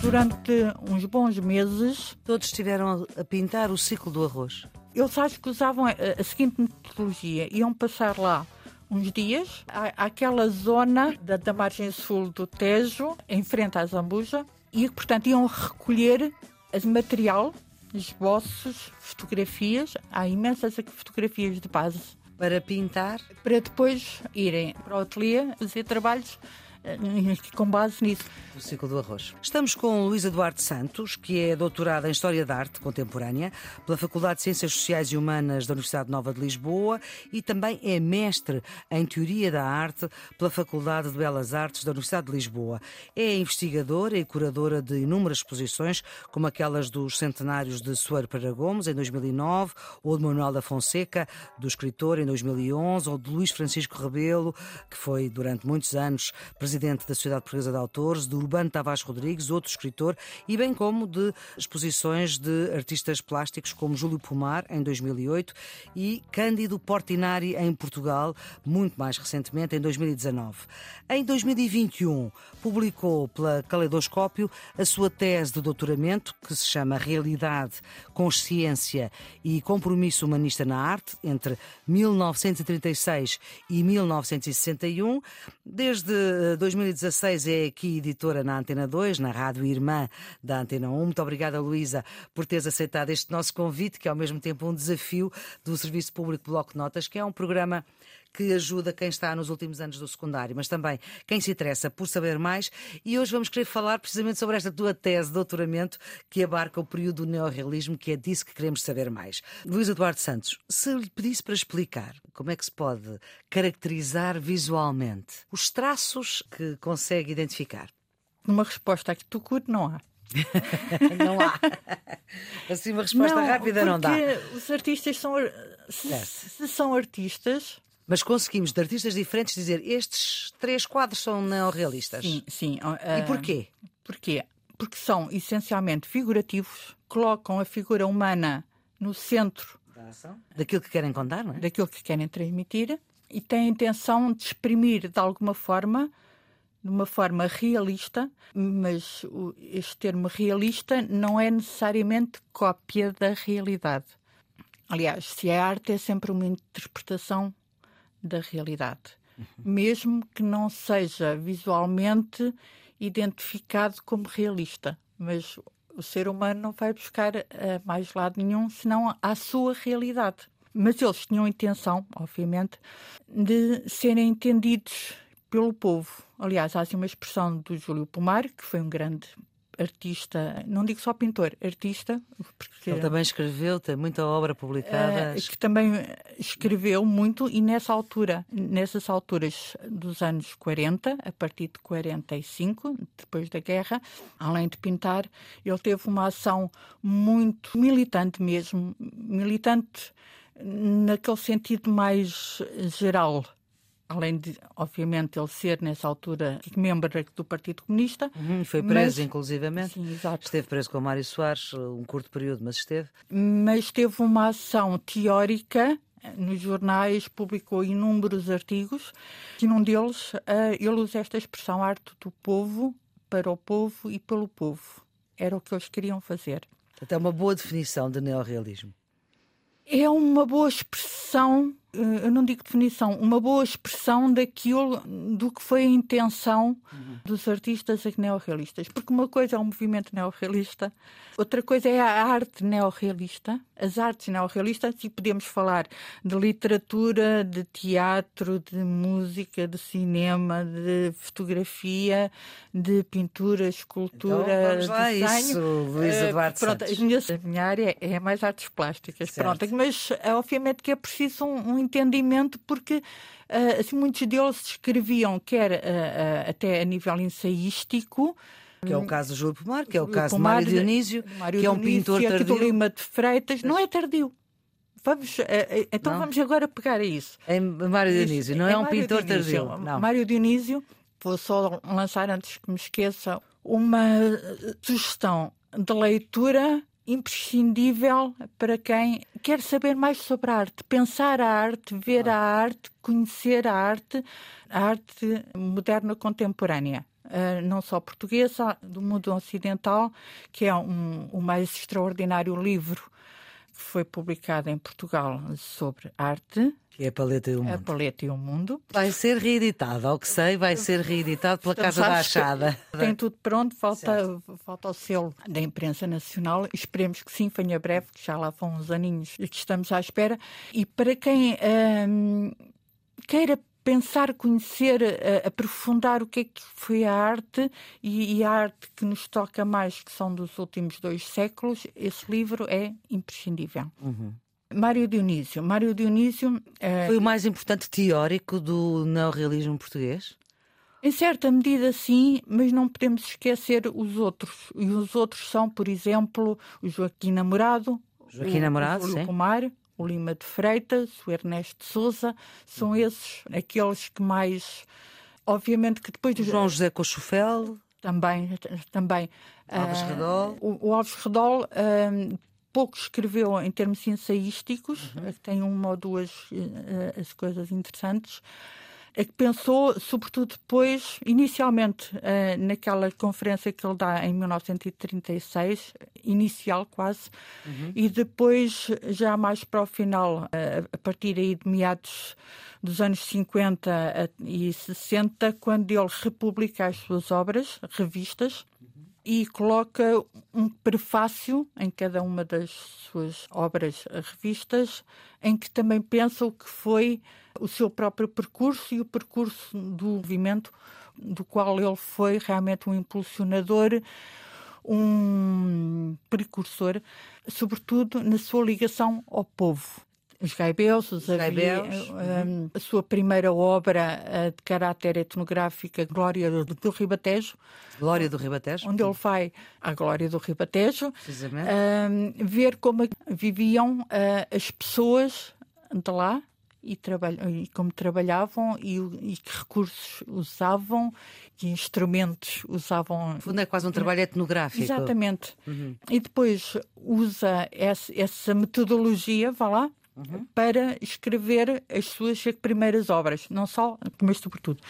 Durante uns bons meses, Todos estiveram a pintar o ciclo do arroz. eles acho que usavam a, seguinte metodologia: iam passar lá uns dias, à- àquela zona da, da margem sul do Tejo, em frente à Zambuja, e, portanto, iam recolher material, esboços, fotografias, há imensas fotografias de base, Para pintar, para depois irem para o ateliê fazer trabalhos com base nisso. o ciclo do arroz. Estamos com Luísa Duarte Santos, que é doutorada em História da Arte Contemporânea pela Faculdade de Ciências Sociais e Humanas da Universidade Nova de Lisboa e também é mestre em Teoria da Arte pela Faculdade de Belas Artes da Universidade de Lisboa. É investigadora e curadora de inúmeras exposições, como aquelas dos centenários de Soeiro Pereira Gomes, em 2009, ou de Manuel da Fonseca, do escritor, em 2011, ou de Luís Francisco Rebelo, que foi durante muitos anos presidente da Sociedade Portuguesa de Autores, de Urbano Tavares Rodrigues, outro escritor, e bem como de exposições de artistas plásticos como Júlio Pomar, em 2008, e Cândido Portinari, em Portugal, muito mais recentemente, em 2019. Em 2021, publicou pela Caleidoscópio a sua tese de doutoramento, que se chama Realidade, Consciência e Compromisso Humanista na Arte, entre 1936 e 1961. Desde eh, 2016 é aqui editora na Antena 2, na Rádio Irmã da Antena 1. Muito obrigada, Luísa, por teres aceitado este nosso convite, que é ao mesmo tempo um desafio do Serviço Público Bloco de Notas, que é um programa que ajuda quem está nos últimos anos do secundário, mas também quem se interessa por saber mais. E hoje vamos querer falar precisamente sobre esta tua tese de doutoramento que abarca o período do neorrealismo, que é disso que queremos saber mais. Luís Eduardo Santos, se lhe pedisse para explicar como é que se pode caracterizar visualmente os traços que consegue identificar. Uma resposta aqui tu curto não há. Não há. Assim, uma resposta rápida não dá. Os artistas são. Se, se são artistas. Mas conseguimos, de artistas diferentes, dizer estes três quadros são neorrealistas. Sim, sim. E porquê? Porquê? Porque são essencialmente figurativos, colocam a figura humana no centro Daquilo que querem contar, não é? daquilo que querem transmitir e têm a intenção de exprimir de alguma forma, de uma forma realista, mas este termo realista não é necessariamente cópia da realidade. Aliás, se é arte, é sempre uma interpretação da realidade, mesmo que não seja visualmente identificado como realista. Mas o ser humano não vai buscar a mais lado nenhum senão à sua realidade. Mas eles tinham a intenção, obviamente, de serem entendidos pelo povo. Aliás, há assim uma expressão do Júlio Pomar, que foi um grande artista, não digo só pintor, artista, porque Ele também escreveu, tem muita obra publicada. eh, que também escreveu muito e nessa altura, nessas alturas dos anos 40, a partir de 45, depois da guerra, além de pintar, ele teve uma ação muito militante mesmo, militante naquele sentido mais geral. Além de, obviamente, ele ser, nessa altura, membro do Partido Comunista. Uhum, foi preso, mas- inclusivamente. Sim, exato. Esteve preso com o Mário Soares um curto período, mas esteve. mas teve uma ação teórica nos jornais, publicou inúmeros artigos, e num deles eh, ele usa esta expressão arte do povo, para o povo e pelo povo. Era o que eles queriam fazer. Até uma boa definição de neorrealismo. É uma boa expressão, eh, eu não digo definição, uma boa expressão daquilo do que foi a intenção dos artistas neorrealistas. Porque uma coisa é o movimento neorrealista, outra coisa é a arte neorrealista, as artes neorrealistas, e podemos falar de literatura, de teatro, de música, de cinema, de fotografia, de pintura, escultura, Então, vamos lá a desenho. isso, Luís Eh, Eduardo pronto, as minhas- a minha área é mais artes plásticas. Certo. Pronto, mas eh, obviamente que é preciso um, um entendimento porque eh, assim, muitos deles escreviam quer eh, eh, até a nível ensaístico Que é o caso do Júlio Pomar, que é o Júlio caso Pomar, de Mário Dionísio, de Mário que é um Dionísio, pintor aqui do tardio. Lima de Freitas, não é tardio. Vamos, então Não? vamos agora pegar a isso. Em Mário Dionísio, não é, um Mário pintor Dionísio. tardio. Não. Mário Dionísio, vou só lançar antes que me esqueça uma sugestão de leitura imprescindível para quem quer saber mais sobre a arte, pensar a arte, ver a arte, conhecer a arte, a arte moderna contemporânea. Uh, não só portuguesa, do mundo ocidental, que é um, o mais extraordinário livro que foi publicado em Portugal sobre arte. Que é a Paleta e o Mundo. A Paleta e o Mundo. Vai ser reeditado, ao que sei, vai ser reeditado pela Casa da Achada. Tem tudo pronto, falta, falta o selo da imprensa nacional. Esperemos que sim, venha breve, que já lá vão uns aninhos e que estamos à espera. E para quem hum, queira pensar, conhecer, uh, aprofundar o que é que foi a arte e, e, a arte que nos toca mais, que são dos últimos dois séculos, esse livro é imprescindível. Uhum. Mário Dionísio. Mário Dionísio uh, foi o mais importante teórico do neorrealismo português? Em certa medida, sim, mas não podemos esquecer os outros. E os outros são, por exemplo, o Joaquim Namorado, Joaquim o, Namorado, o sim. O Lima de Freitas, o Ernesto Souza, são uhum. esses aqueles que mais. Obviamente que depois. O João José Cochufel. Também, também. Alves uh, Redol. O, o Alves Redol uh, pouco escreveu em termos ensaísticos, uhum. tem uma ou duas uh, as coisas interessantes que pensou, sobretudo depois, inicialmente uh, naquela conferência que ele dá em 1936, inicial quase, uhum. e depois, já mais para o final, uh, a partir aí de meados dos anos 50 e 60, quando ele republica as suas obras, revistas, e coloca um prefácio em cada uma das suas obras revistas, em que também pensa o que foi o seu próprio percurso e o percurso do movimento do qual ele foi realmente um impulsionador, um precursor, sobretudo na sua ligação ao povo. Os Gaibeus, os, os Gaibeus. Uhum. a sua primeira obra de caráter etnográfico, Glória do Ribatejo. Glória do Ribatejo. Onde ele vai à Glória do Ribatejo, ver como viviam uh, as pessoas de lá, e, e como trabalhavam e, e, que recursos usavam, que instrumentos usavam. No fundo é quase um trabalho etnográfico. Exatamente. Uhum. E depois usa essa, essa metodologia, vá lá, uhum. para escrever as suas primeiras obras, não só, mas sobretudo.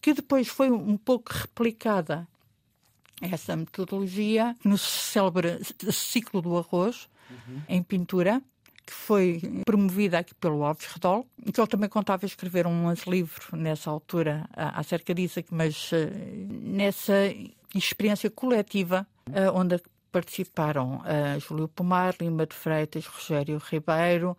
Que depois foi um pouco replicada essa metodologia no célebre ciclo do arroz, uhum. em pintura, que foi promovida aqui pelo Alves Redol, que ele também contava escrever um livro nessa altura acerca disso, mas eh, nessa experiência coletiva, eh, onde participaram uh, Júlio Pomar, Lima de Freitas, Rogério Ribeiro,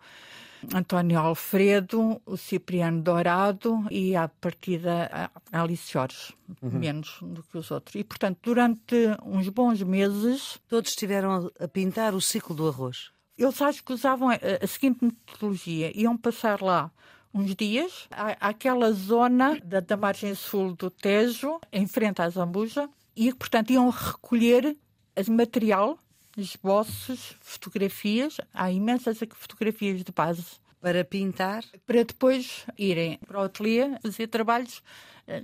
António Alfredo, o Cipriano Dourado e, à partida, a Alice Jorge, uhum. menos do que os outros. E, portanto, durante uns bons meses. Todos estiveram a pintar o ciclo do arroz? Eles acho que usavam a, a seguinte metodologia: iam passar lá uns dias, àquela zona da, da margem sul do Tejo, em frente à Zambuja, e, portanto, iam recolher material, esboços, fotografias. Há imensas fotografias de base. Para pintar? Para depois irem para o ateliê fazer trabalhos eh,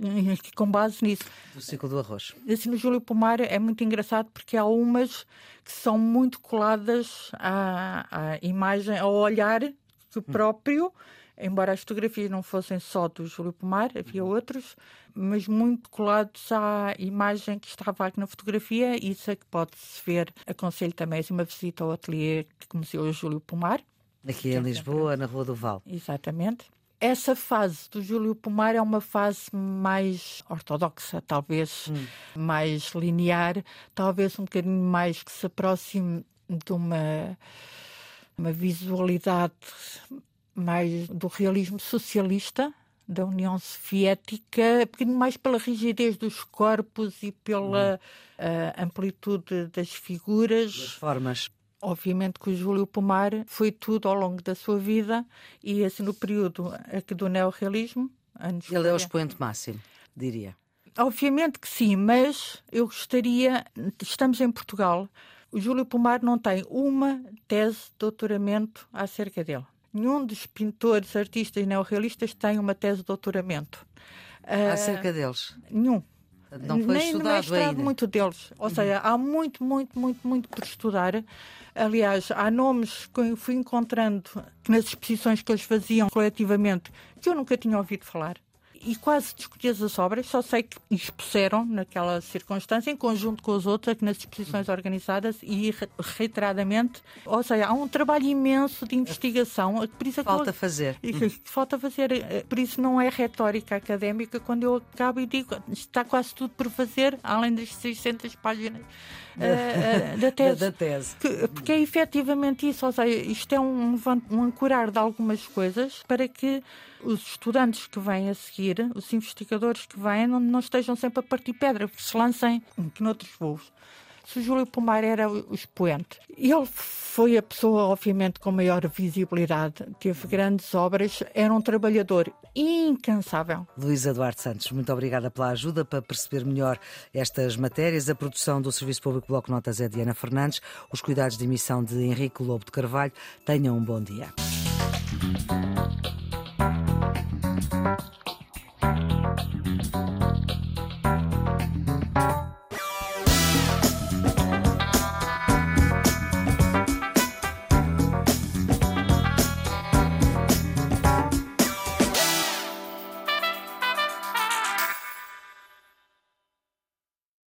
com base nisso. Do ciclo do arroz. Assim, no Júlio Pomar é muito engraçado porque há umas que são muito coladas à, à imagem, ao olhar do próprio, embora as fotografias não fossem só do Júlio Pomar, havia uhum. outros, mas muito colados à imagem que estava aqui na fotografia. Isso é que pode-se ver. Aconselho também uma visita ao ateliê que começou o Júlio Pomar. Aqui em Lisboa, na Rua do Val. Exatamente essa fase do Júlio Pomar é uma fase mais ortodoxa, talvez hum. mais linear, talvez um bocadinho mais que se aproxime de uma, uma visualidade mais do realismo socialista da União Soviética, um bocadinho mais pela rigidez dos corpos e pela uh, amplitude das figuras. Das formas. Obviamente que o Júlio Pomar foi tudo ao longo da sua vida e assim no período aqui do neorrealismo. Anos Ele é o expoente máximo, diria. Obviamente que sim, mas eu gostaria. Estamos em Portugal. O Júlio Pomar não tem uma tese de doutoramento acerca dele. Nenhum dos pintores, artistas neorrealistas tem uma tese de doutoramento. Acerca uh, deles? Nenhum. Não foi Nem estudado mestrado ainda. muito deles. Ou uhum. seja, há muito, muito, muito, muito por estudar. Aliás, há nomes que eu fui encontrando nas exposições que eles faziam coletivamente que eu nunca tinha ouvido falar e quase desconheço as obras, só sei que expuseram naquela circunstância, em conjunto com os outros, aqui nas exposições organizadas e reiteradamente. Ou seja, há um trabalho imenso de investigação. Por isso é falta eu, fazer. Falta fazer. Eh, por isso não é retórica académica quando eu acabo e digo está quase tudo por fazer, além das 600 páginas uh, da tese. da, tese. Que, porque é efetivamente isso, ou seja, isto é um, um ancorar de algumas coisas para que os estudantes que vêm a seguir, os investigadores que vêm, não, não estejam sempre a partir pedra, se lancem que noutros voos se o Júlio Pomar era o expoente. Ele foi a pessoa, obviamente, com maior visibilidade, teve grandes obras, era um trabalhador incansável. Luísa Duarte Santos, muito obrigada pela ajuda para perceber melhor estas matérias. A produção do Serviço Público Bloco Notas é de Ana Fernandes, os cuidados de emissão de Henrique Lobo de Carvalho. Tenham um bom dia.